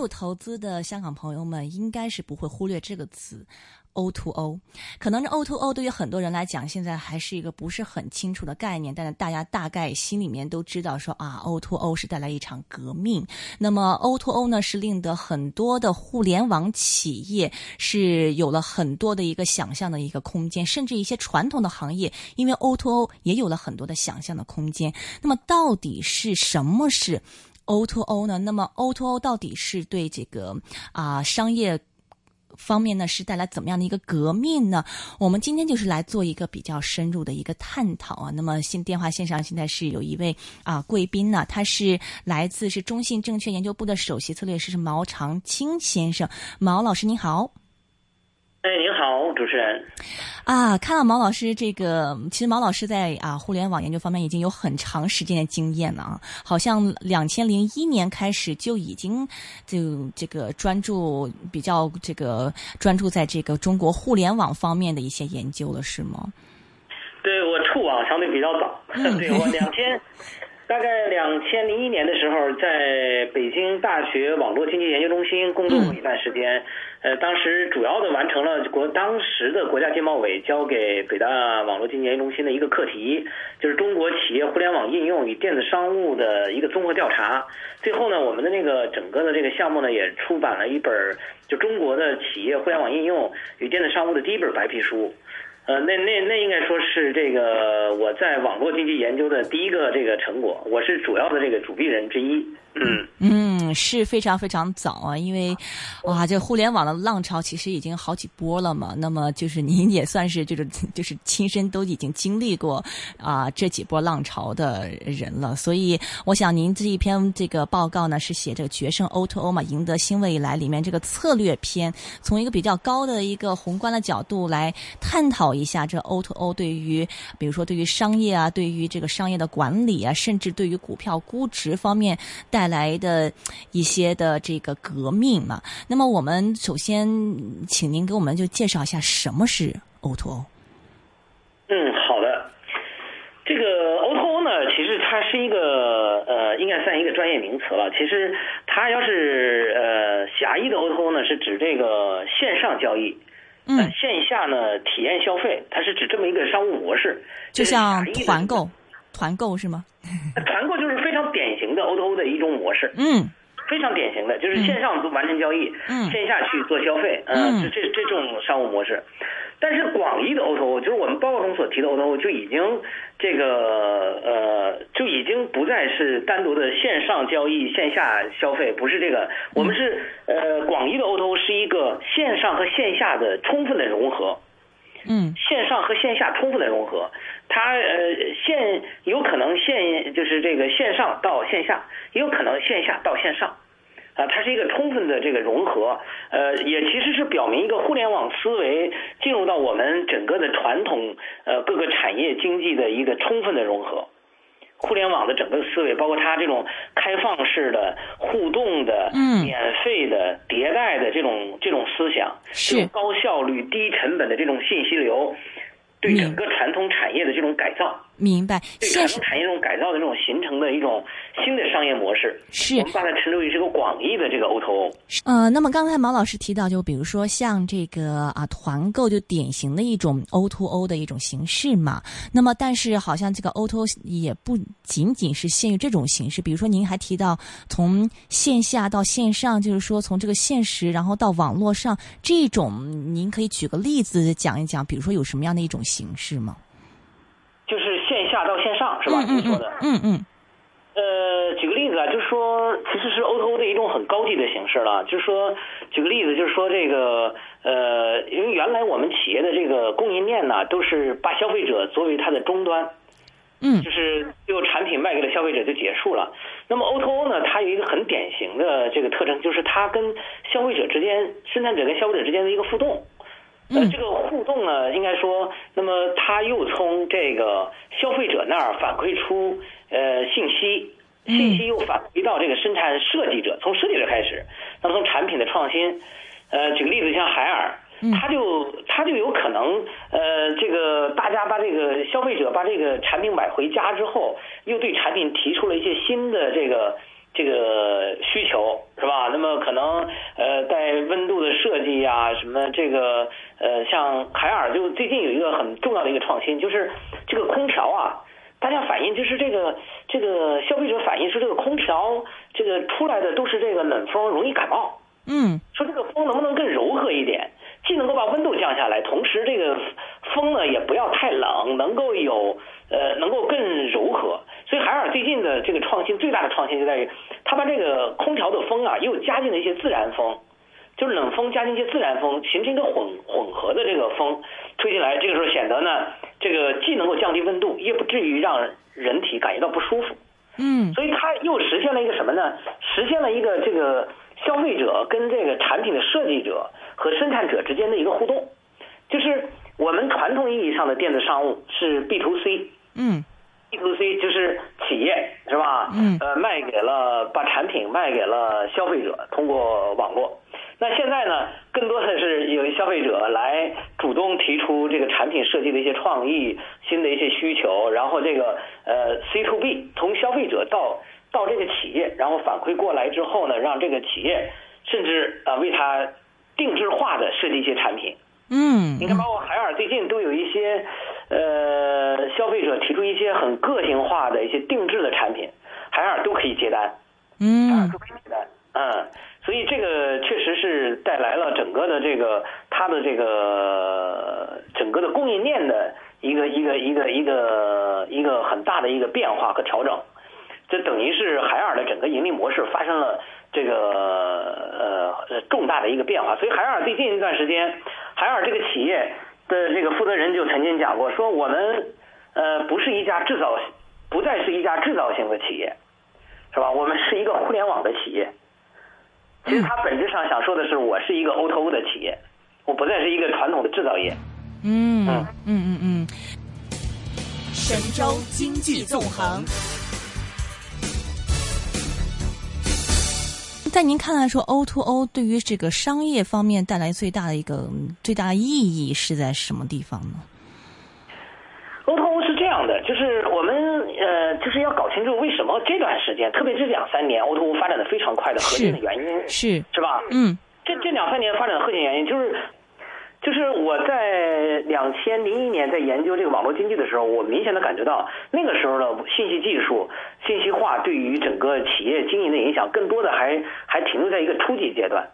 关注投资的香港朋友们，应该是不会忽略这个词。O to O，可能这 O to O 对于很多人来讲，现在还是一个不是很清楚的概念，但是大家大概心里面都知道说啊，O to O 是带来一场革命。那么 O to O 呢，是令得很多的互联网企业是有了很多的一个想象的一个空间，甚至一些传统的行业，因为 O to O 也有了很多的想象的空间。那么到底是什么是 O to O 呢？那么 O to O 到底是对这个啊商业？方面呢是带来怎么样的一个革命呢？我们今天就是来做一个比较深入的一个探讨啊。那么现电话线上现在是有一位啊贵宾呢，他是来自是中信证券研究部的首席策略师是毛长青先生，毛老师您好。哎，您好，主持人。啊，看到毛老师这个，其实毛老师在啊互联网研究方面已经有很长时间的经验了啊，好像两千零一年开始就已经就这个专注比较这个专注在这个中国互联网方面的一些研究了，是吗？对我触网相对比较早，对我两千。大概两千零一年的时候，在北京大学网络经济研究中心工作过一段时间。呃，当时主要的完成了国当时的国家经贸委交给北大网络经济研究中心的一个课题，就是中国企业互联网应用与电子商务的一个综合调查。最后呢，我们的那个整个的这个项目呢，也出版了一本就中国的企业互联网应用与电子商务的第一本白皮书。呃，那那那应该说是这个我在网络经济研究的第一个这个成果，我是主要的这个主笔人之一。嗯嗯，是非常非常早啊，因为哇，这互联网的浪潮其实已经好几波了嘛。那么就是您也算是就是 就是亲身都已经经历过啊这几波浪潮的人了。所以我想您这一篇这个报告呢是写这个决胜 O to O 嘛，赢得新未来里面这个策略篇，从一个比较高的一个宏观的角度来探讨一下这 O to O 对于比如说对于商业啊，对于这个商业的管理啊，甚至对于股票估值方面带来的一些的这个革命嘛，那么我们首先请您给我们就介绍一下什么是 O to O。嗯，好的。这个 O to O 呢，其实它是一个呃，应该算一个专业名词了。其实它要是呃狭义的 O to O 呢，是指这个线上交易，嗯，线下呢体验消费，它是指这么一个商务模式，就像团购，团购是吗？团购就是非常典型的 O to O 的一种模式，嗯，非常典型的，就是线上做完成交易，嗯，线下去做消费，嗯，这这这种商务模式。但是广义的 O to O，就是我们报告中所提的 O to O，就已经这个呃，就已经不再是单独的线上交易、线下消费，不是这个，我们是呃，广义的 O to O 是一个线上和线下的充分的融合。嗯，线上和线下充分的融合，它呃线有可能线就是这个线上到线下，也有可能线下到线上，啊，它是一个充分的这个融合，呃，也其实是表明一个互联网思维进入到我们整个的传统呃各个产业经济的一个充分的融合。互联网的整个思维，包括它这种开放式的、互动的、免费的、迭代的这种这种思想，这种高效率、低成本的这种信息流，对整个传统产业的这种改造。明白，对传统产业这种改造的这种形成的一种新的商业模式，是我们把它称之为这个广义的这个 O to O。呃，那么刚才毛老师提到，就比如说像这个啊团购，就典型的一种 O to O 的一种形式嘛。那么，但是好像这个 O to O 也不仅仅是限于这种形式，比如说您还提到从线下到线上，就是说从这个现实然后到网络上这种，您可以举个例子讲一讲，比如说有什么样的一种形式吗？就是线下到线上是吧？你说的，嗯嗯。呃，举个例子啊，就是说，其实是 O to O 的一种很高级的形式了。就是说，举个例子，就是说这个呃，因为原来我们企业的这个供应链呢，都是把消费者作为它的终端，嗯，就是就产品卖给了消费者就结束了。那么 O to O 呢，它有一个很典型的这个特征，就是它跟消费者之间、生产者跟消费者之间的一个互动。呃，这个互动呢，应该说，那么它又从这个消费者那儿反馈出呃信息，信息又反馈到这个生产设计者，从设计者开始，那么从产品的创新，呃，举个例子，像海尔，他就他就有可能呃，这个大家把这个消费者把这个产品买回家之后，又对产品提出了一些新的这个这个需求，是吧？那么可能呃，在温度的设计呀，什么这个呃，像海尔就最近有一个很重要的一个创新，就是这个空调啊。大家反映就是这个这个消费者反映说这个空调这个出来的都是这个冷风容易感冒，嗯，说这个风能不能更柔和一点，既能够把温度降下来，同时这个风呢也不要太冷，能够有呃能够更柔和。所以海尔最近的这个创新最大的创新就在于，它把这个空调的风啊又加进了一些自然风。就是冷风加进一些自然风，形成一个混混合的这个风吹进来，这个时候显得呢，这个既能够降低温度，也不至于让人体感觉到不舒服。嗯，所以它又实现了一个什么呢？实现了一个这个消费者跟这个产品的设计者和生产者之间的一个互动。就是我们传统意义上的电子商务是 B to C，嗯，B to C 就是企业是吧？嗯，呃，卖给了把产品卖给了消费者，通过网络。那现在呢，更多的是有消费者来主动提出这个产品设计的一些创意、新的一些需求，然后这个呃 C to B 从消费者到到这个企业，然后反馈过来之后呢，让这个企业甚至啊为他定制化的设计一些产品。嗯，你看，包括海尔最近都有一些呃消费者提出一些很个性化的一些定制的产品，海尔都可以接单。嗯，都可以接单。嗯。所以这个确实是带来了整个的这个它的这个整个的供应链的一个一个一个一个一个很大的一个变化和调整，这等于是海尔的整个盈利模式发生了这个呃重大的一个变化。所以海尔最近一段时间，海尔这个企业的这个负责人就曾经讲过，说我们呃不是一家制造，不再是一家制造型的企业，是吧？我们是一个互联网的企业。其实它本质上想说的是，我是一个 O2O 的企业，我不再是一个传统的制造业。嗯嗯嗯嗯。神州经济纵横，在您看来，说，O to O 对于这个商业方面带来最大的一个最大意义是在什么地方呢？O to O 是这样的，就是我们呃，就是要搞清楚为什么这段时间，特别是两三年，O to O 发展的非常快的核心的原因是是吧？嗯，这这两三年发展的核心原因就是，就是我在两千零一年在研究这个网络经济的时候，我明显的感觉到那个时候的信息技术、信息化对于整个企业经营的影响，更多的还还停留在一个初级阶段。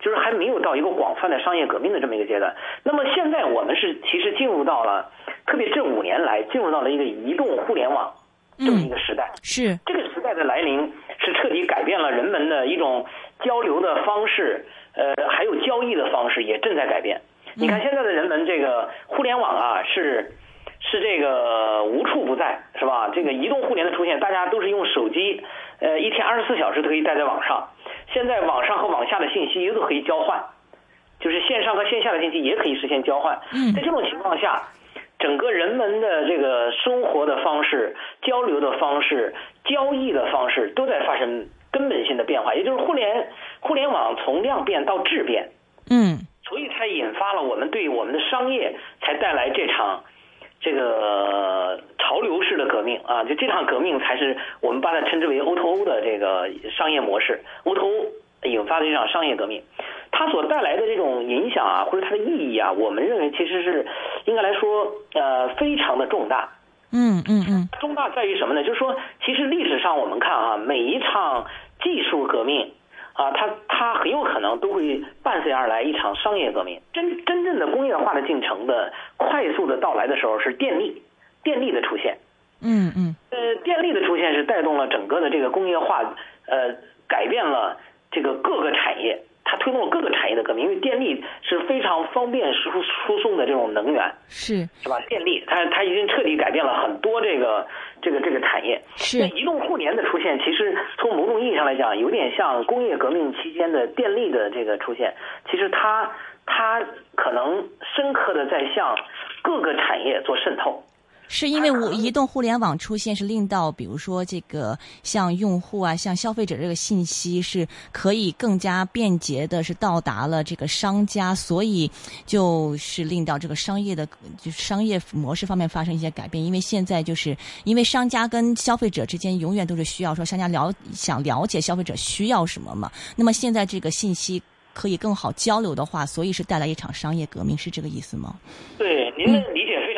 就是还没有到一个广泛的商业革命的这么一个阶段。那么现在我们是其实进入到了，特别这五年来进入到了一个移动互联网这么一个时代。是这个时代的来临，是彻底改变了人们的一种交流的方式，呃，还有交易的方式也正在改变。你看现在的人们，这个互联网啊，是是这个无处不在，是吧？这个移动互联的出现，大家都是用手机，呃，一天二十四小时都可以待在网上。现在网上和网下的信息也都可以交换，就是线上和线下的信息也可以实现交换。在这种情况下，整个人们的这个生活的方式、交流的方式、交易的方式都在发生根本性的变化，也就是互联互联网从量变到质变。嗯，所以才引发了我们对我们的商业才带来这场。这个潮流式的革命啊，就这场革命才是我们把它称之为 O2O 的这个商业模式，O2O 引发的这场商业革命，它所带来的这种影响啊，或者它的意义啊，我们认为其实是应该来说呃非常的重大。嗯嗯嗯。重大在于什么呢？就是说，其实历史上我们看啊，每一场技术革命。啊，它它很有可能都会伴随而来一场商业革命。真真正的工业化的进程的快速的到来的时候，是电力，电力的出现。嗯嗯。呃，电力的出现是带动了整个的这个工业化，呃，改变了这个各个产业。它推动了各个产业的革命，因为电力是非常方便输输送的这种能源，是是吧？电力它它已经彻底改变了很多这个这个这个产业。是移动互联的出现，其实从某种意义上来讲，有点像工业革命期间的电力的这个出现。其实它它可能深刻的在向各个产业做渗透。是因为我移动互联网出现，是令到比如说这个像用户啊，像消费者这个信息是可以更加便捷的，是到达了这个商家，所以就是令到这个商业的，就商业模式方面发生一些改变。因为现在就是因为商家跟消费者之间永远都是需要说商家了想了解消费者需要什么嘛，那么现在这个信息。可以更好交流的话，所以是带来一场商业革命，是这个意思吗？对，您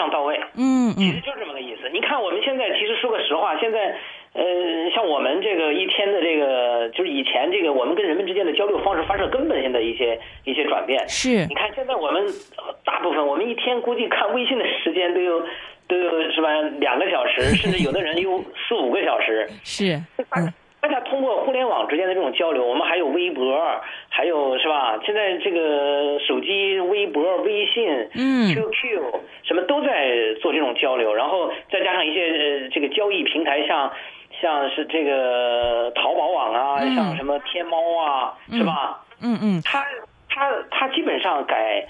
常到位。嗯嗯，其实就是这么个意思。你看，我们现在其实说个实话，现在呃，像我们这个一天的这个，就是以前这个我们跟人们之间的交流方式发生根本性的一些一些转变。是。你看，现在我们大部分我们一天估计看微信的时间都有都有是吧？两个小时，甚至有的人有四五个小时。是。嗯。大家通过互联网之间的这种交流，我们还有微博，还有是吧？现在这个手机、微博、微信、嗯、QQ 什么都在做这种交流，然后再加上一些呃这个交易平台，像像是这个淘宝网啊，像什么天猫啊，是吧？嗯嗯，它它它基本上改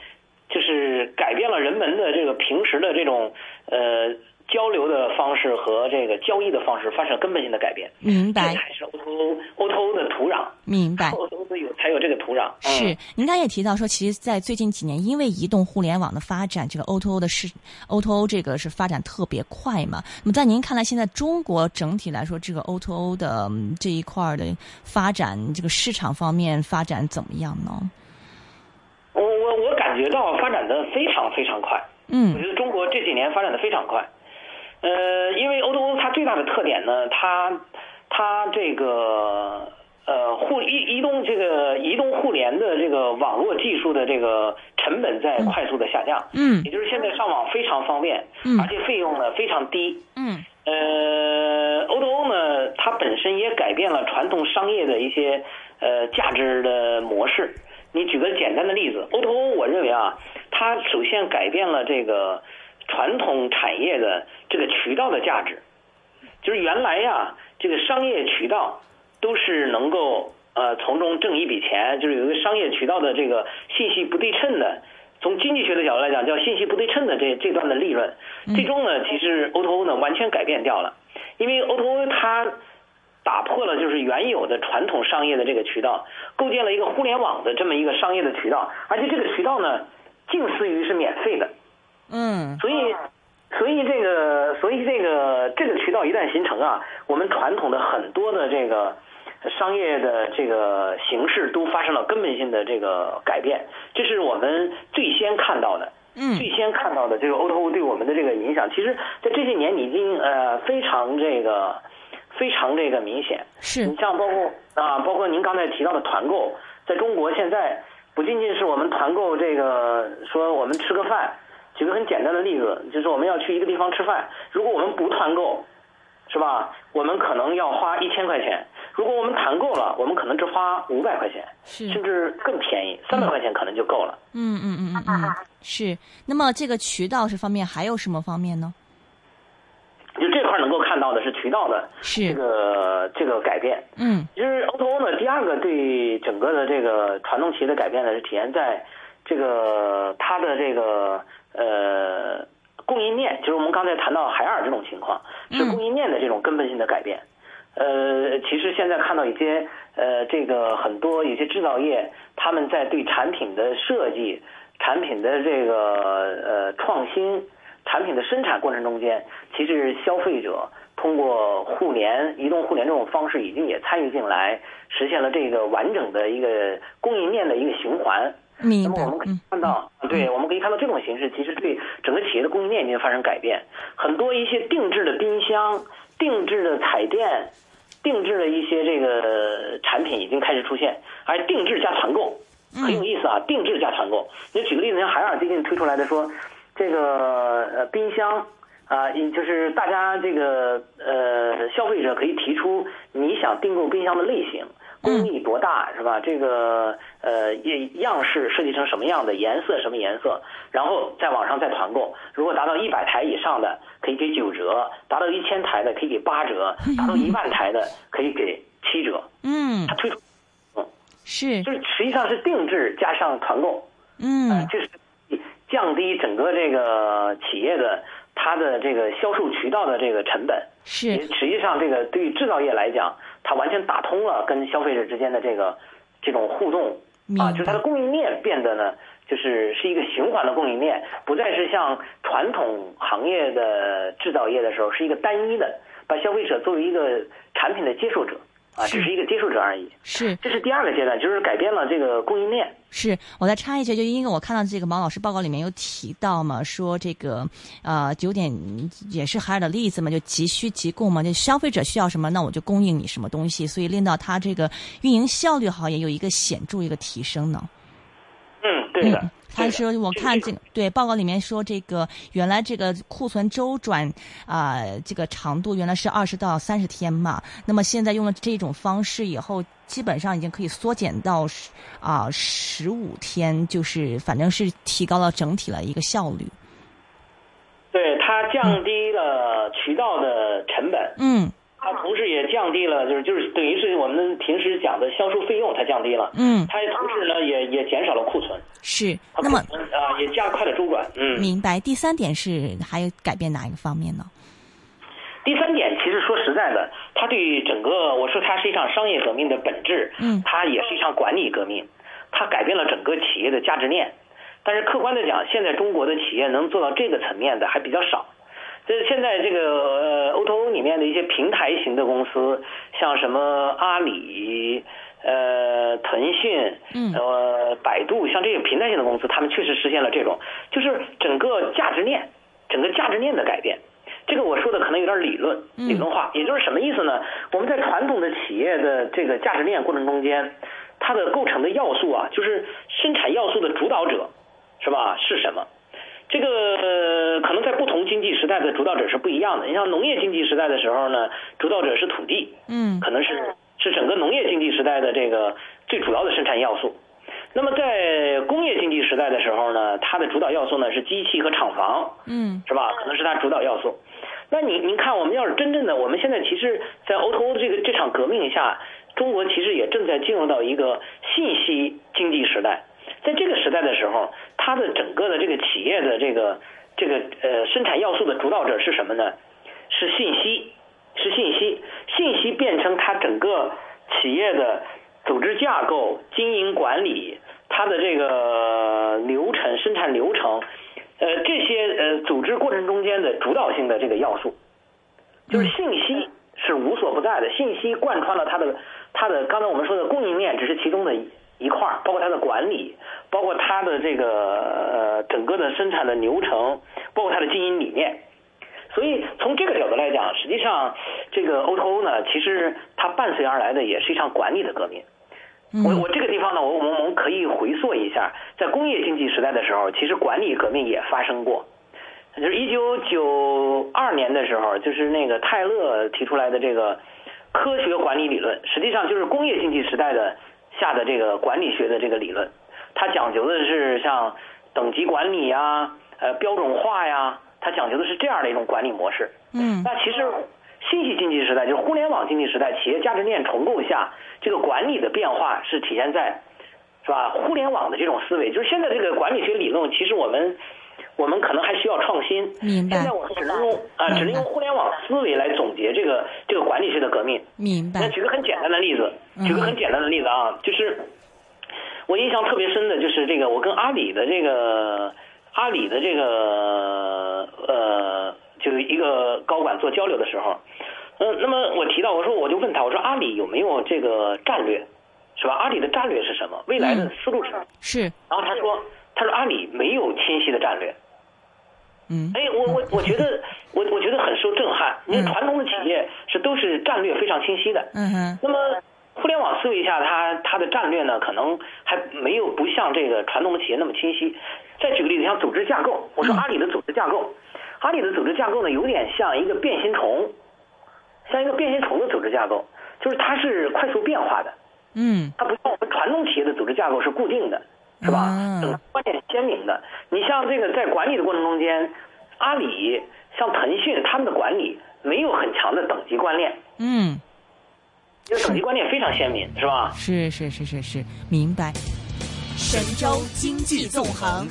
就是改变了人们的这个平时的这种呃。交流的方式和这个交易的方式发生根本性的改变，明白？这才是 O to O O to O 的土壤，明白？O to O 有才有这个土壤。是，您刚才也提到说，其实，在最近几年，因为移动互联网的发展，这个 O to O 的是 O to O 这个是发展特别快嘛？那么在您看来，现在中国整体来说，这个 O to O 的这一块的发展，这个市场方面发展怎么样呢？我我我感觉到发展的非常非常快。嗯，我觉得中国这几年发展的非常快。呃，因为 O to O 它最大的特点呢，它它这个呃互移移动这个移动互联的这个网络技术的这个成本在快速的下降，嗯，也就是现在上网非常方便，嗯，而且费用呢非常低，嗯，呃，O to O 呢，它本身也改变了传统商业的一些呃价值的模式。你举个简单的例子，O to O，我认为啊，它首先改变了这个。传统产业的这个渠道的价值，就是原来呀，这个商业渠道都是能够呃从中挣一笔钱，就是有一个商业渠道的这个信息不对称的，从经济学的角度来讲叫信息不对称的这这段的利润，最终呢，其实 O to O 呢完全改变掉了，因为 O to O 它打破了就是原有的传统商业的这个渠道，构建了一个互联网的这么一个商业的渠道，而且这个渠道呢近似于是免费的。嗯，所以，所以这个，所以这个，这个渠道一旦形成啊，我们传统的很多的这个商业的这个形式都发生了根本性的这个改变，这是我们最先看到的。嗯，最先看到的这个 O to O 对我们的这个影响，其实在这些年已经呃非常这个非常这个明显。是你像包括啊，包括您刚才提到的团购，在中国现在不仅仅是我们团购这个说我们吃个饭。举个很简单的例子，就是我们要去一个地方吃饭，如果我们不团购，是吧？我们可能要花一千块钱；如果我们团购了，我们可能只花五百块钱，甚至更便宜，三百块钱可能就够了。嗯嗯嗯嗯嗯，是。那么这个渠道这方面还有什么方面呢？就这块能够看到的是渠道的这个这个改变。嗯，就是 O to O 呢，第二个对整个的这个传统企业的改变呢，是体现在这个它的这个。呃，供应链就是我们刚才谈到海尔这种情况，是供应链的这种根本性的改变。呃，其实现在看到一些呃，这个很多有些制造业，他们在对产品的设计、产品的这个呃创新、产品的生产过程中间，其实消费者通过互联、移动互联这种方式，已经也参与进来，实现了这个完整的一个供应链的一个循环。那么我们可以看到，对，我们可以看到这种形式其实对整个企业的供应链已经发生改变。很多一些定制的冰箱、定制的彩电、定制的一些这个产品已经开始出现，而定制加团购很有意思啊！定制加团购，你举个例子，像海尔最近推出来的说，这个呃冰箱啊，就是大家这个呃消费者可以提出你想订购冰箱的类型。工艺多大是吧？这个呃样样式设计成什么样的颜色什么颜色？然后在网上再团购，如果达到一百台以上的可以给九折，达到一千台的可以给八折，达到一万台的可以给七折。嗯，他推出，嗯，是，就是实际上是定制加上团购，嗯，就是降低整个这个企业的它的这个销售渠道的这个成本。是，实际上这个对于制造业来讲，它完全打通了跟消费者之间的这个这种互动啊，就是它的供应链变得呢，就是是一个循环的供应链，不再是像传统行业的制造业的时候是一个单一的，把消费者作为一个产品的接受者。啊，只是一个接受者而已。是，这是第二个阶段，就是改变了这个供应链。是，我再插一句，就因为我看到这个毛老师报告里面有提到嘛，说这个呃九点也是海尔的例子嘛，就急需急供嘛，就消费者需要什么，那我就供应你什么东西，所以令到它这个运营效率好也有一个显著一个提升呢。嗯，对的。他说：“我看这个对报告里面说，这个原来这个库存周转啊，这个长度原来是二十到三十天嘛。那么现在用了这种方式以后，基本上已经可以缩减到啊十五天，就是反正是提高了整体的一个效率。对，它降低了渠道的成本。嗯。”它同时也降低了，就是就是等于是我们平时讲的销售费用，它降低了。嗯，它同时呢也也减少了库存。是，那么啊也加快了周转。嗯，明白。第三点是还有改变哪一个方面呢？第三点其实说实在的，它对于整个我说它是一场商业革命的本质。嗯，它也是一场管理革命，它改变了整个企业的价值链。但是客观的讲，现在中国的企业能做到这个层面的还比较少。就是现在这个呃，O2O 里面的一些平台型的公司，像什么阿里、呃，腾讯、呃，百度，像这些平台型的公司，他们确实实现了这种，就是整个价值链，整个价值链的改变。这个我说的可能有点理论、理论化，也就是什么意思呢？我们在传统的企业的这个价值链过程中间，它的构成的要素啊，就是生产要素的主导者，是吧？是什么？同经济时代的主导者是不一样的。你像农业经济时代的时候呢，主导者是土地，嗯，可能是是整个农业经济时代的这个最主要的生产要素。那么在工业经济时代的时候呢，它的主导要素呢是机器和厂房，嗯，是吧？可能是它主导要素。那你您看，我们要是真正的，我们现在其实，在 O2O 这个这场革命下，中国其实也正在进入到一个信息经济时代。在这个时代的时候，它的整个的这个企业的这个这个呃生产要素的主导者是什么呢？是信息，是信息，信息变成它整个企业的组织架构、经营管理、它的这个流程、生产流程，呃这些呃组织过程中间的主导性的这个要素，就是信息是无所不在的，信息贯穿了它的它的刚才我们说的供应链只是其中的一。一块儿，包括它的管理，包括它的这个呃整个的生产的流程，包括它的经营理念。所以从这个角度来讲，实际上这个 O2O 呢，其实它伴随而来的也是一场管理的革命。我我这个地方呢，我我们我们可以回溯一下，在工业经济时代的时候，其实管理革命也发生过。就是一九九二年的时候，就是那个泰勒提出来的这个科学管理理论，实际上就是工业经济时代的。下的这个管理学的这个理论，它讲究的是像等级管理呀、呃标准化呀，它讲究的是这样的一种管理模式。嗯，那其实信息经济时代就是互联网经济时代，企业价值链重构下，这个管理的变化是体现在，是吧？互联网的这种思维，就是现在这个管理学理论，其实我们。我们可能还需要创新。明白。现在我们只能用啊，只能用互联网思维来总结这个这个管理式的革命。明白。那举个很简单的例子，举个很简单的例子啊，就是我印象特别深的就是这个，我跟阿里的这个阿里的这个呃，就是一个高管做交流的时候，嗯，那么我提到我说我就问他我说阿里有没有这个战略，是吧？阿里的战略是什么？未来的思路是什么？是。然后他说。他说阿里没有清晰的战略，嗯，哎，我我我觉得我我觉得很受震撼。因为传统的企业是都是战略非常清晰的，嗯哼。那么互联网思维下，它它的战略呢，可能还没有不像这个传统的企业那么清晰。再举个例子，像组织架构，我说阿里的组织架构，阿里的组织架构呢，有点像一个变形虫，像一个变形虫的组织架构，就是它是快速变化的，嗯，它不像我们传统企业的组织架构是固定的。是吧？嗯，观点鲜明的。你像这个在管理的过程中间，阿里、像腾讯，他们的管理没有很强的等级观念。嗯，这个等级观念非常鲜明，是吧？是是是是是，明白。神州经济纵横。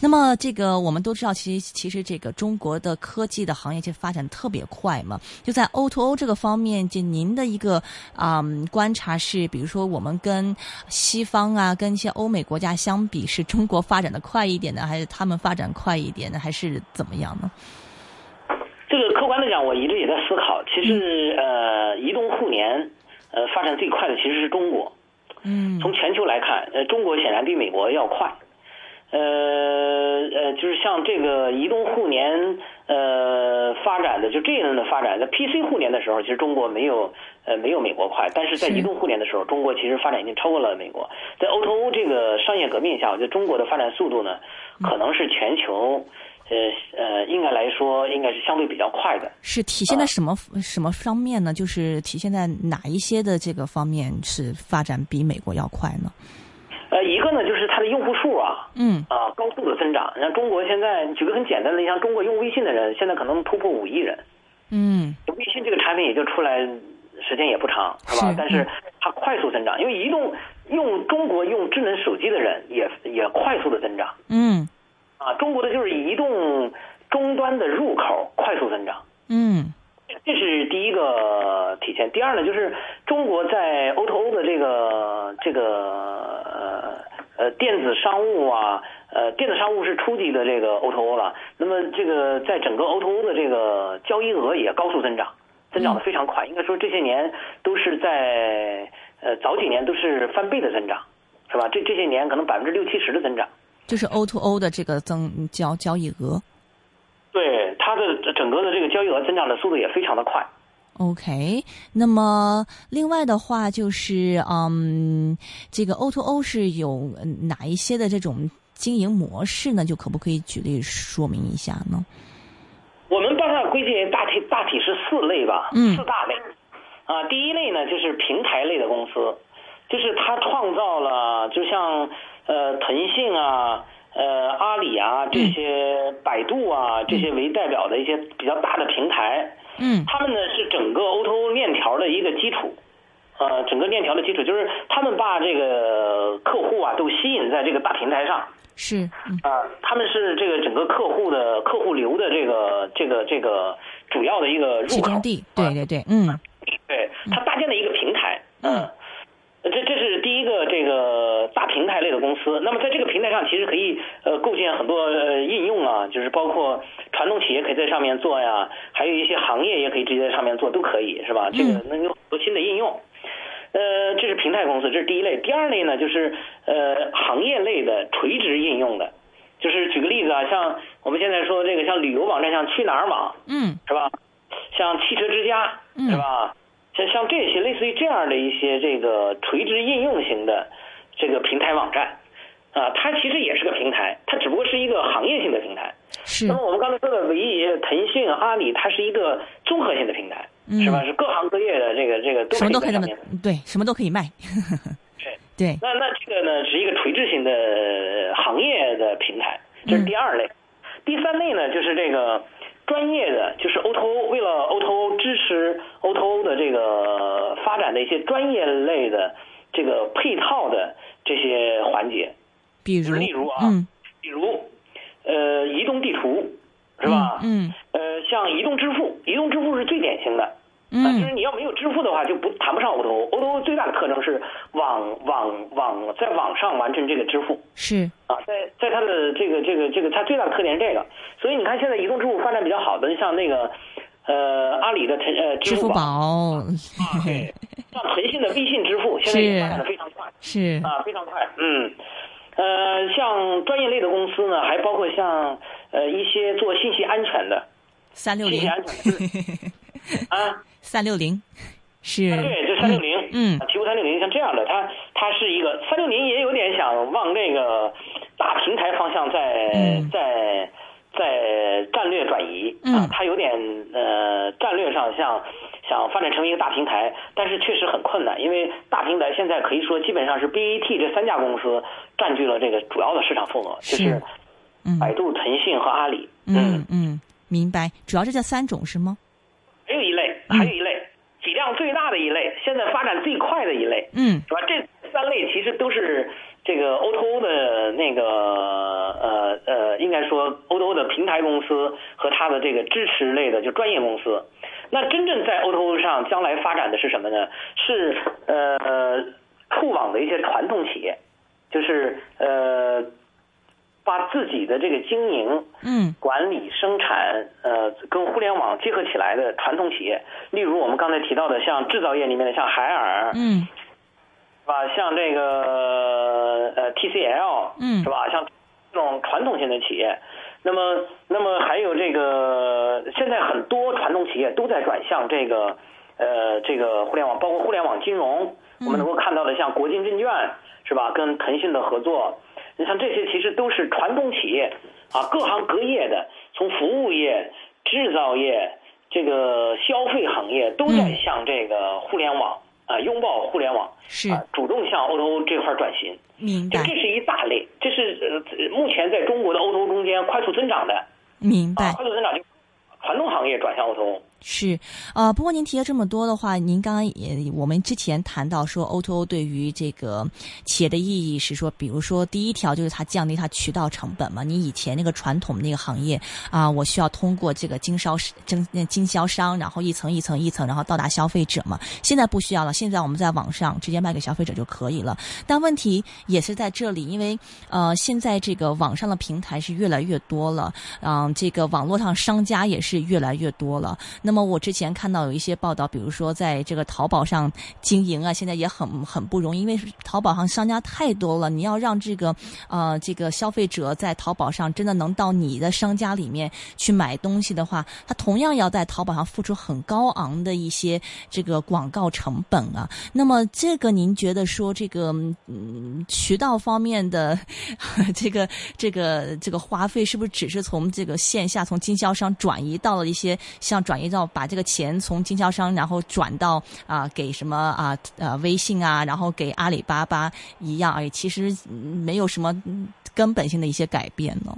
那么这个我们都知道，其实其实这个中国的科技的行业其实发展特别快嘛。就在 O to O 这个方面，就您的一个啊、观察是，比如说我们跟西方啊，跟一些欧美国家相比，是中国发展的快一点呢，还是他们发展快一点呢，还是怎么样呢？这个客观的讲，我一直也在思考。其实，呃，移动互联，呃，发展最快的其实是中国。嗯从全球来看，呃，中国显然比美国要快。呃呃，就是像这个移动互联呃发展的，就这一轮的发展，在 PC 互联的时候，其实中国没有呃没有美国快，但是在移动互联的时候，中国其实发展已经超过了美国。在 O2O 这个商业革命下，我觉得中国的发展速度呢，可能是全球呃呃应该来说应该是相对比较快的。是体现在什么、什么方面呢？就是体现在哪一些的这个方面是发展比美国要快呢？呃，一个呢就是它的用户数啊，嗯啊高速的增长。像中国现在举个很简单的，像中国用微信的人，现在可能突破五亿人。嗯微信这个产品也就出来时间也不长，是吧？是但是它快速增长，因为移动用中国用智能手机的人也也快速的增长嗯啊。中国的就是移动终端的入口快速增长，嗯这是第一个体现。第二呢，就是中国在 O to O 的这个这个呃呃电子商务啊，呃电子商务是初级的这个 O to O 了。那么这个在整个 O to O 的这个交易额也高速增长，增长的非常快。应该说这些年都是在呃早几年都是翻倍的增长，是吧？这这些年可能百分之六七十的增长。就是 O to O 的这个增交交易额。对整个的这个交易额增长的速度也非常的快。OK，那么另外的话就是，嗯，这个 O to O 是有嗯哪一些的这种经营模式呢？就可不可以举例说明一下呢？我们把它归结大体大体是四类吧，嗯四大类。啊，第一类呢就是平台类的公司，就是它创造了，就像呃腾讯啊、呃阿里啊这些、百度啊这些为代表的一些比较大的平台，嗯。他们呢是整个 O to O 链条的一个基础，呃，整个链条的基础就是他们把这个客户啊都吸引在这个大平台上，是，嗯。啊，他们是这个整个客户的客户流的这个这个这个主要的一个入口，地，对对对，嗯。对，他搭建了一个平台，嗯。嗯，这这是第一个这个大平台类的公司。那么在这个平台上，其实可以呃构建很多呃应用啊，就是包括传统企业可以在上面做呀，还有一些行业也可以直接在上面做，都可以是吧？这个能有很多新的应用。呃，这是平台公司，这是第一类。第二类呢，就是呃行业类的垂直应用的，就是举个例子啊，像我们现在说这个像旅游网站，像去哪儿网，嗯是吧？像汽车之家，嗯是吧？像像这些类似于这样的一些这个垂直应用型的这个平台网站，啊，它其实也是个平台，它只不过是一个行业性的平台。是那么我们刚才说的唯一腾讯、阿里，它是一个综合性的平台，嗯是吧？是各行各业的这个这个什么都可以那么在上面。对，什么都可以卖，对。对，那那这个呢是一个垂直型的呃行业的平台，这是第二类。第三类呢就是这个专业的，就是 O to O 为了 O to O 支持 O to O 的这个发展的一些专业类的这个配套的这些环节，比如例如啊嗯比如呃移动地图是吧？嗯呃像移动支付，移动支付是最典型的。嗯。啊，就是你要没有支付的话，就不谈不上 O to O。O to O 最大的特征是网网网在网上完成这个支付。是。啊，在在它的这个这个这个，它最大的特点是这个。所以你看，现在移动支付发展比较好的，像那个呃阿里的腾呃支付付宝，啊，对，像腾讯的微信支付，现在也发展的非常快。是啊，非常快。嗯，呃，像专业类的公司呢，还包括像呃一些做信息安全的，三六零信息安全的 啊。三六零是啊，对，就三六零，嗯啊，奇虎三六零像这样的，它它是一个三六零也有点想往那个大平台方向在、嗯。在在战略转移。啊嗯，它有点呃战略上像想发展成为一个大平台，但是确实很困难，因为大平台现在可以说基本上是 BAT 这三家公司占据了这个主要的市场份额，就是百度、腾讯和阿里，嗯。嗯，明白，主要是这三种是吗？还有一类，体量最大的一类，现在发展最快的一类，嗯是吧？这三类其实都是这个 O2O 的那个呃呃，应该说 O2O 的平台公司和它的这个支持类的就专业公司。那真正在 O2O 上将来发展的是什么呢？是呃触网的一些传统企业，就是呃把自己的这个经营、嗯管理、生产呃跟互联网结合起来的传统企业，例如我们刚才提到的像制造业里面的像海尔，嗯是吧？像这个呃 TCL，嗯是吧？像这种传统型的企业，那么那么还有这个现在很多传统企业都在转向这个呃这个互联网，包括互联网金融，我们能够看到的像国金证券是吧？跟腾讯的合作，你像这些其实都是传统企业啊，各行各业的，从服务业、制造业、这个消费行业都在向这个互联网啊拥抱互联网。是啊，主动向 O2O 这块转型，明白这这是一大类，这是呃目前在中国的 O2O 中间快速增长的明白啊，。快速增长就传统行业转向 O2O。是，呃，不过您提了这么多的话，您刚刚也我们之前谈到说，O to O 对于这个企业的意义是说，比如说第一条就是它降低它渠道成本嘛。你以前那个传统那个行业啊、我需要通过这个经销商经经销商，然后一层一层一层，然后到达消费者嘛。现在不需要了，现在我们在网上直接卖给消费者就可以了。但问题也是在这里，因为呃，现在这个网上的平台是越来越多了，嗯、这个网络上商家也是越来越多了。那么那么我之前看到有一些报道，比如说在这个淘宝上经营啊，现在也很很不容易，因为淘宝上商家太多了，你要让这个呃这个消费者在淘宝上真的能到你的商家里面去买东西的话，他同样要在淘宝上付出很高昂的一些这个广告成本啊。那么这个您觉得说这个嗯渠道方面的 这个这个这个花费是不是只是从这个线下从经销商转移到了一些像转移到把这个钱从经销商然后转到啊、给什么啊呃微信啊，然后给阿里巴巴一样而已，其实嗯没有什么嗯根本性的一些改变呢？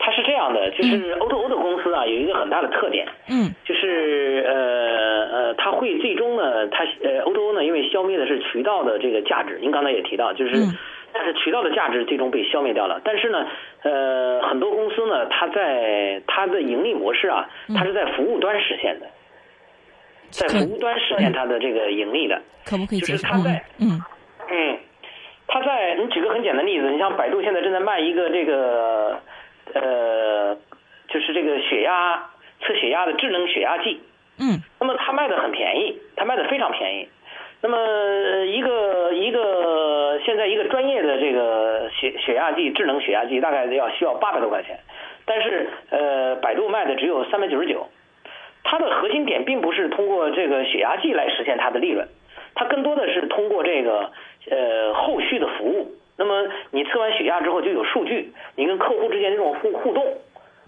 它是这样的，就是 O2O 的公司啊，有一个很大的特点，嗯。就是呃呃，它会最终呢，它呃欧洲欧呢，因为消灭的是渠道的这个价值，您刚才也提到，就是嗯但是渠道的价值最终被消灭掉了。但是呢，呃，很多公司呢，它在它的盈利模式啊，它是在服务端实现的，在服务端实现它的这个盈利的。可不可以就是它在嗯嗯，他在你举个很简单的例子，你像百度现在正在卖一个这个呃，就是这个血压测血压的智能血压计，嗯那么它卖的很便宜，它卖的非常便宜。那么一个一个现在一个专业的这个血血压计，智能血压计大概要需要八百多块钱，但是呃，百度卖的只有三百九十九。它的核心点并不是通过这个血压计来实现它的利润，它更多的是通过这个呃后续的服务。那么你测完血压之后就有数据，你跟客户之间这种互互动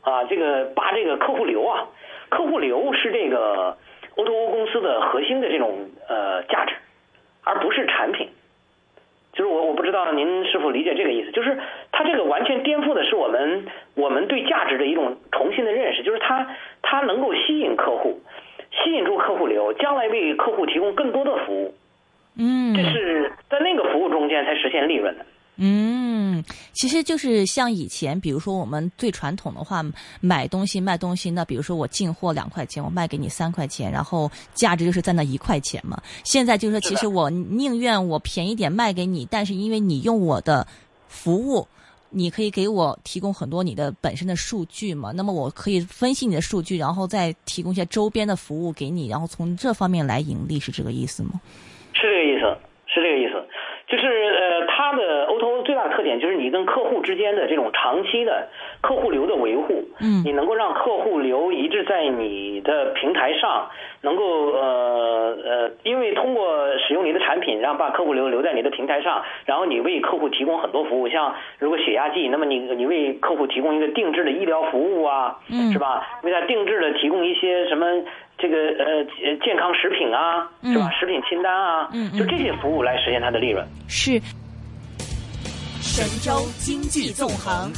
啊，这个扒这个客户流啊，客户流是这个 O2O 公司的核心的这种呃价值，而不是产品。就是我我不知道您是否理解这个意思，就是它这个完全颠覆的是我们我们对价值的一种重新的认识，就是它它能够吸引客户，吸引住客户流，将来为客户提供更多的服务，嗯，这是在那个服务中间才实现利润的。嗯，其实就是像以前，比如说我们最传统的话，买东西卖东西，那比如说我进货两块钱，我卖给你三块钱，然后价值就是在那一块钱嘛。现在就是说，其实我宁愿我便宜点卖给你，但是因为你用我的服务。你可以给我提供很多你的本身的数据嘛？那么我可以分析你的数据，然后再提供一些周边的服务给你，然后从这方面来盈利，是这个意思吗？是这个意思，是这个意思，就是呃，他的 O2O 最大的特点就是你跟客户之间的这种长期的客户流的维护，嗯你能够让客户流一直在你的平台上，能够呃呃，因为通过使用你的产品，让把客户流留在你的平台上，然后你为客户提供很多服务，像如果血压计，那么你你为客户提供一个定制的医疗服务啊，嗯是吧？为他定制的提供一些什么这个呃健康食品啊，是吧？嗯食品清单啊，嗯嗯就这些服务来实现它的利润。是神州经济纵横。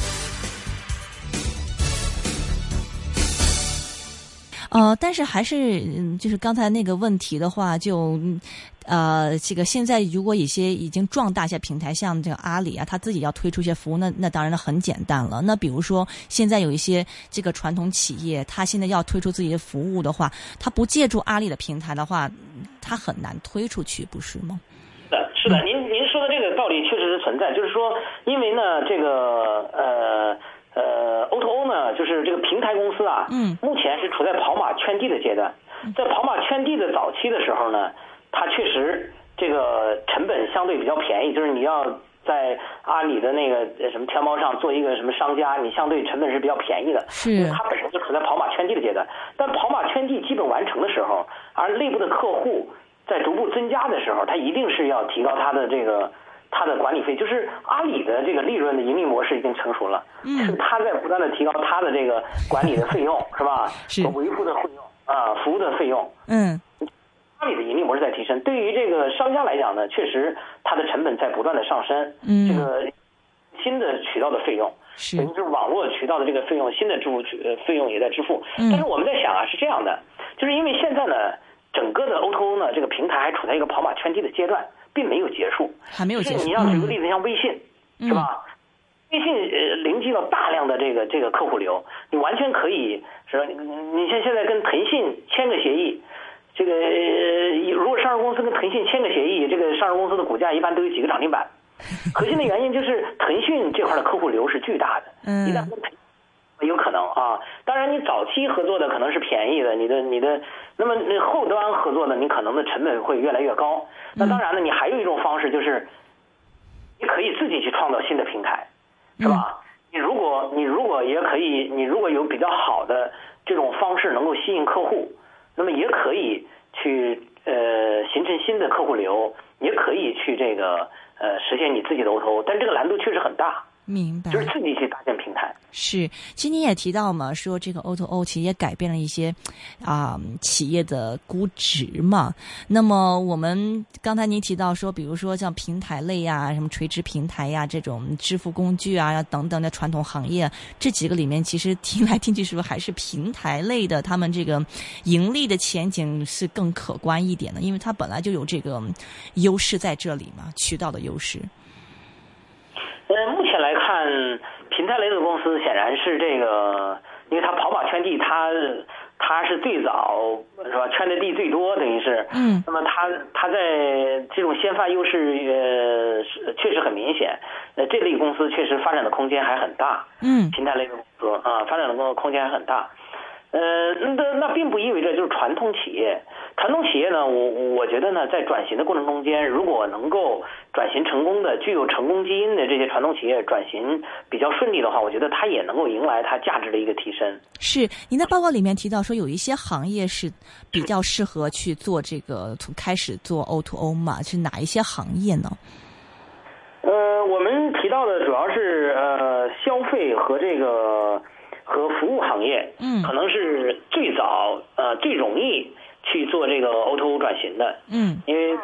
呃，但是还是嗯就是刚才那个问题的话，就呃，这个现在如果一些已经壮大一些平台，像这个阿里啊，他自己要推出一些服务，那那当然了很简单了。那比如说现在有一些这个传统企业，他现在要推出自己的服务的话，他不借助阿里的平台的话，他很难推出去，不是吗？是的，是的，您道理确实是存在，就是说，因为呢，这个呃。呃，O to O 呢，就是这个平台公司啊，嗯，目前是处在跑马圈地的阶段。在跑马圈地的早期的时候呢，它确实这个成本相对比较便宜，就是你要在阿里的那个什么天猫上做一个什么商家，你相对成本是比较便宜的。是。它本身就处在跑马圈地的阶段，但跑马圈地基本完成的时候，而内部的客户在逐步增加的时候，它一定是要提高它的这个。它的管理费就是阿里的这个利润的盈利模式已经成熟了，嗯，它在不断的提高它的这个管理的费用，是吧？是维护的费用啊，服务的费用，嗯，阿里的盈利模式在提升。对于这个商家来讲呢，确实它的成本在不断的上升，嗯，这个新的渠道的费用，是等于是网络渠道的这个费用，新的支付呃费用也在支付。嗯，但是我们在想啊，是这样的，就是因为现在呢，整个的 O to O 呢这个平台还处在一个跑马圈地的阶段。并没有结束，还没有结束。你要举个例子，像微信，是吧？微信呃，凝聚了大量的这个这个客户流，你完全可以是吧，你像现在跟腾讯签个协议，这个呃如果上市公司跟腾讯签个协议，这个上市公司的股价一般都有几个涨停板。核心的原因就是腾讯这块的客户流是巨大的，嗯，一旦跟腾有可能啊。当然，你早期合作的可能是便宜的，你的你的，那么那后端合作的，你可能的成本会越来越高。那当然了，你还有一种方式就是，你可以自己去创造新的平台，是吧？你如果你如果也可以，你如果有比较好的这种方式能够吸引客户，那么也可以去呃形成新的客户流，也可以去这个呃实现你自己的 O to O，但这个难度确实很大。明白，就是自己去搭建平台。是，其实你也提到嘛，说这个 O to O 其实也改变了一些啊企业的估值嘛。那么我们刚才您提到说，比如说像平台类呀、什么垂直平台呀这种支付工具啊等等的传统行业，这几个里面其实听来听去是不是还是平台类的？他们这个盈利的前景是更可观一点的，因为它本来就有这个优势在这里嘛，渠道的优势。前来看，平台类的公司显然是这个，因为它跑马圈地，它它是最早是吧？圈的地最多，等于是。嗯。那么它它在这种先发优势呃确实很明显，呃这类公司确实发展的空间还很大。嗯。平台类的公司啊，发展的空空间还很大。呃，那那并不意味着就是传统企业，传统企业呢，我我觉得呢，在转型的过程中间，如果能够转型成功的、具有成功基因的这些传统企业转型比较顺利的话，我觉得它也能够迎来它价值的一个提升。是，您在报告里面提到说，有一些行业是比较适合去做这个从开始做 O to O 嘛？是哪一些行业呢？呃，我们提到的主要是呃消费和这个。和服务行业，嗯，可能是最早呃最容易去做这个 O to O 转型的，嗯，因为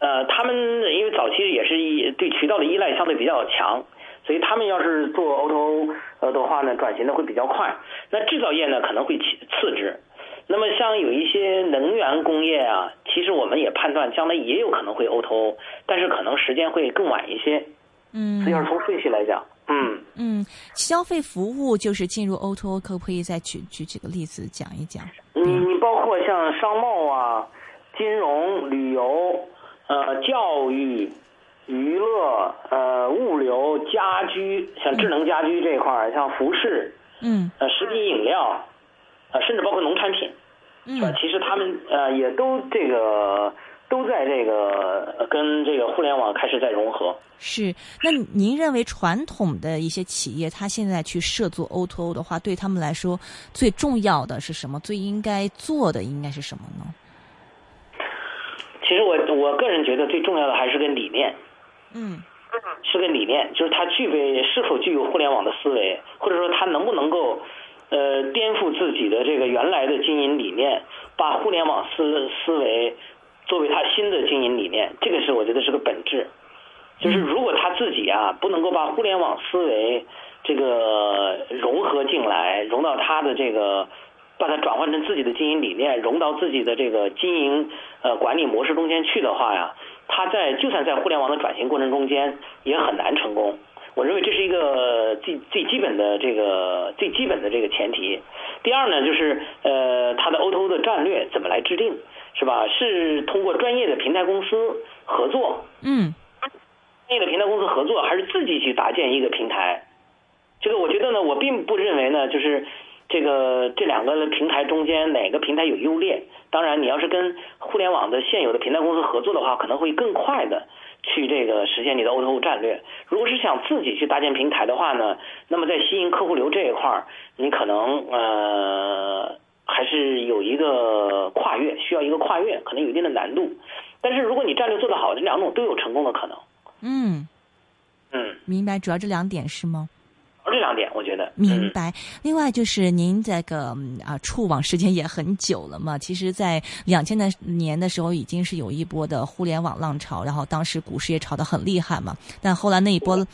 呃他们因为早期也是一对渠道的依赖相对比较强，所以他们要是做 O to O 呃的话呢，转型的会比较快。那制造业呢可能会次次之，那么像有一些能源工业啊，其实我们也判断将来也有可能会 O to O，但是可能时间会更晚一些。嗯，所以要是从顺序来讲。嗯嗯嗯，消费服务就是进入 O to O，可不可以再举举几个例子讲一讲？嗯，你包括像商贸啊、金融、旅游、呃、教育、娱乐、呃、物流、家居，像智能家居这一块儿，像服饰，嗯，呃，食品饮料，呃，甚至包括农产品，嗯，其实他们呃也都这个。都在这个跟这个互联网开始在融合。是，那您认为传统的一些企业，它现在去涉足 O to O 的话，对他们来说最重要的是什么？最应该做的应该是什么呢？其实我我个人觉得最重要的还是个理念。嗯，是个理念，就是它具备是否具有互联网的思维，或者说它能不能够呃颠覆自己的这个原来的经营理念，把互联网思思维。作为他新的经营理念，这个是我觉得是个本质。就是如果他自己啊不能够把互联网思维这个融合进来，融到他的这个把它转换成自己的经营理念，融到自己的这个经营呃管理模式中间去的话呀，他在就算在互联网的转型过程中间也很难成功。我认为这是一个最最基本的这个最基本的这个前提。第二呢，就是呃，它的 O2O 的战略怎么来制定，是吧？是通过专业的平台公司合作，嗯，专业的平台公司合作，还是自己去搭建一个平台？这个我觉得呢，我并不认为呢，就是这个这两个平台中间哪个平台有优劣。当然，你要是跟互联网的现有的平台公司合作的话，可能会更快的。去这个实现你的 O2O 战略。如果是想自己去搭建平台的话呢，那么在吸引客户流这一块儿，你可能呃还是有一个跨越，需要一个跨越，可能有一定的难度。但是如果你战略做得好，这两种都有成功的可能。嗯嗯，明白，主要这两点是吗？这两点，我觉得明白。另外就是您这个啊，触网时间也很久了嘛。其实，在两千的年的时候，已经是有一波的互联网浪潮，然后当时股市也炒得很厉害嘛。但后来那一波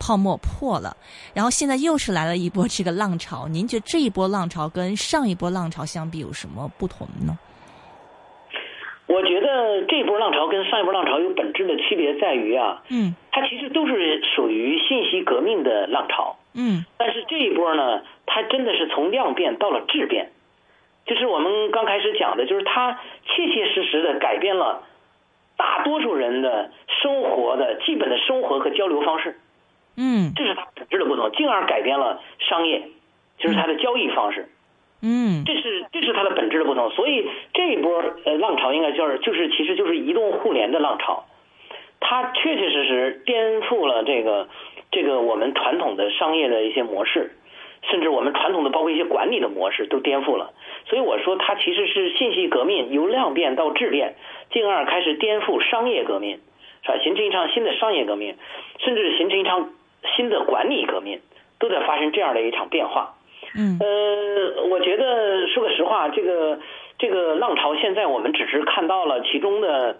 泡沫破了，然后现在又是来了一波这个浪潮。您觉得这一波浪潮跟上一波浪潮相比有什么不同呢？我觉得这波浪潮跟上一波浪潮有本质的区别在于啊，嗯，它其实都是属于信息革命的浪潮。嗯，但是这一波呢，它真的是从量变到了质变，就是我们刚开始讲的，就是它切切实实的改变了大多数人的生活的基本的生活和交流方式。嗯，这是它本质的不同，进而改变了商业，就是它的交易方式。嗯，这是这是它的本质的不同。所以这一波呃浪潮应该就是就是其实就是移动互联的浪潮，它确确实实颠覆了这个。这个我们传统的商业的一些模式，甚至我们传统的包括一些管理的模式都颠覆了。所以我说它其实是信息革命由量变到质变，进而开始颠覆商业革命，是吧？形成一场新的商业革命，甚至形成一场新的管理革命，都在发生这样的一场变化。嗯，呃，我觉得说个实话，这个这个浪潮现在我们只是看到了其中的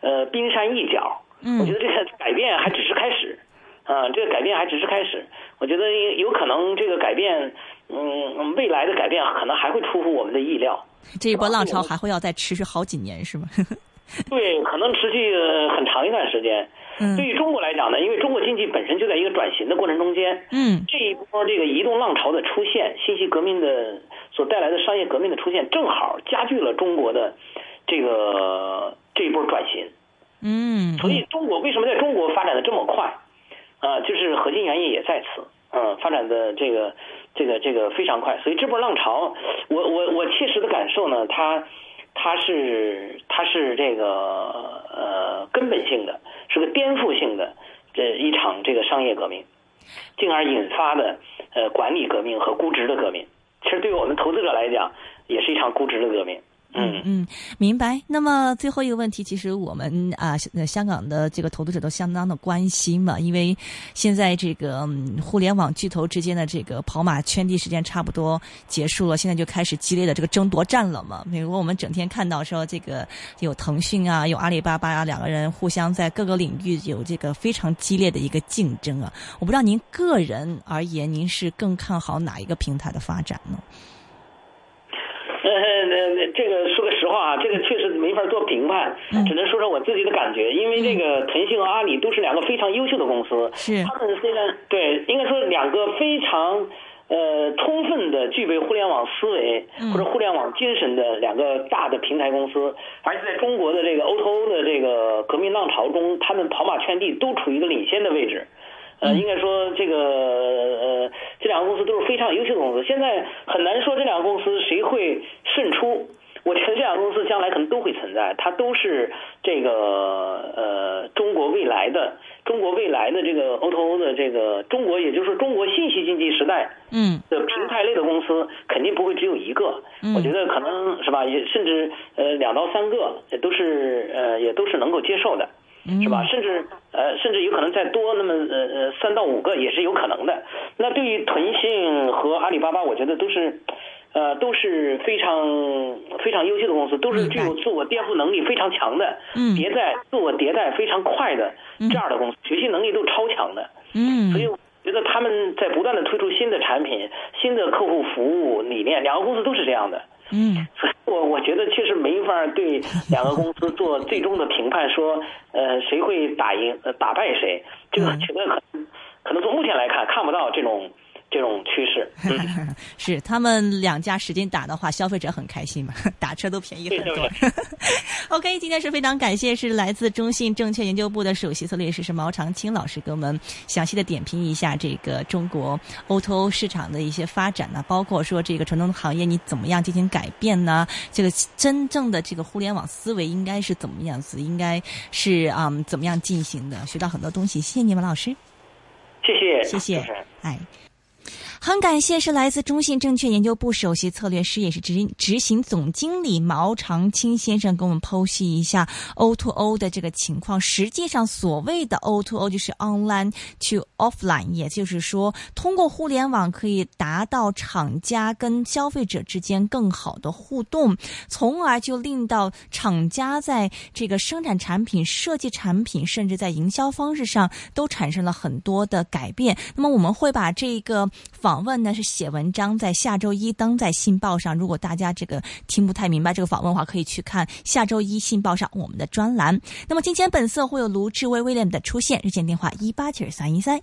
呃冰山一角。嗯，我觉得这个改变还只是开始。啊，这个改变还只是开始，我觉得有可能这个改变，嗯，未来的改变可能还会出乎我们的意料。这一波浪潮还会要再持续好几年，是吗？对，可能持续很长一段时间。嗯，对于中国来讲呢，因为中国经济本身就在一个转型的过程中间。嗯，这一波这个移动浪潮的出现，信息革命的所带来的商业革命的出现，正好加剧了中国的这个这一波转型。嗯，所以中国为什么在中国发展的这么快？啊，就是核心原因也在此，嗯，发展的这个这个这个非常快，所以这波浪潮，我我我切实的感受呢，它它是它是这个呃根本性的，是个颠覆性的这一场这个商业革命，进而引发的呃管理革命和估值的革命，其实对于我们投资者来讲，也是一场估值的革命。嗯嗯，明白。那么最后一个问题，其实我们啊，香港的这个投资者都相当的关心嘛，因为现在这个互联网巨头之间的这个跑马圈地时间差不多结束了，现在就开始激烈的这个争夺战了嘛。比如我们整天看到说这个有腾讯啊，有阿里巴巴啊，两个人互相在各个领域有这个非常激烈的一个竞争啊。我不知道您个人而言，您是更看好哪一个平台的发展呢？呃，那那这个说个实话啊，这个确实没法做评判，只能说说我自己的感觉。因为这个腾讯和阿里都是两个非常优秀的公司，是他们虽然对，应该说两个非常呃充分的具备互联网思维或者互联网精神的两个大的平台公司，而且在中国的这个 O2O 的这个革命浪潮中，他们跑马圈地，都处于一个领先的位置。呃，应该说这个呃，这两个公司都是非常优秀的公司。现在很难说这两个公司谁会胜出。我觉得这两个公司将来可能都会存在，它都是这个呃中国未来的中国未来的这个 O to O 的这个中国，也就是说中国信息经济时代嗯的平台类的公司，肯定不会只有一个。我觉得可能是吧，也甚至呃两到三个也都是呃也都是能够接受的。是吧？甚至呃，甚至有可能再多那么呃呃三到五个也是有可能的。那对于腾讯和阿里巴巴，我觉得都是呃都是非常非常优秀的公司，都是具有自我颠覆能力非常强的，嗯，迭代自我迭代非常快的这样的公司，学习能力都超强的。嗯，所以我觉得他们在不断的推出新的产品、新的客户服务理念，两个公司都是这样的。嗯，所以我我觉得确实没法对两个公司做 最终的评判，说呃谁会打赢、呃打败谁，这个觉得可能可能从目前来看看不到这种。这种趋势 是他们两家使劲打的话，消费者很开心嘛，打车都便宜很多。OK，今天是非常感谢，是来自中信证券研究部的首席策略师是毛长青老师，给我们详细的点评一下这个中国 O2O 市场的一些发展呢，包括说这个传统行业你怎么样进行改变呢？这个真正的这个互联网思维应该是怎么样子？应该是啊怎么样进行的？学到很多东西，谢谢你们老师，谢谢，谢谢，哎。很感谢，是来自中信证券研究部首席策略师，也是执执行总经理毛长青先生，给我们剖析一下 O to O 的这个情况。实际上，所谓的 O to O 就是 online to offline，也就是说，通过互联网可以达到厂家跟消费者之间更好的互动，从而就令到厂家在这个生产产品、设计产品，甚至在营销方式上都产生了很多的改变。那么，我们会把这个仿。访问呢是写文章，在下周一登在《信报》上。如果大家这个听不太明白这个访问的话，可以去看下周一《信报》上我们的专栏。那么今天本色会有卢志威、威廉的出现，热线电话一八七三一三。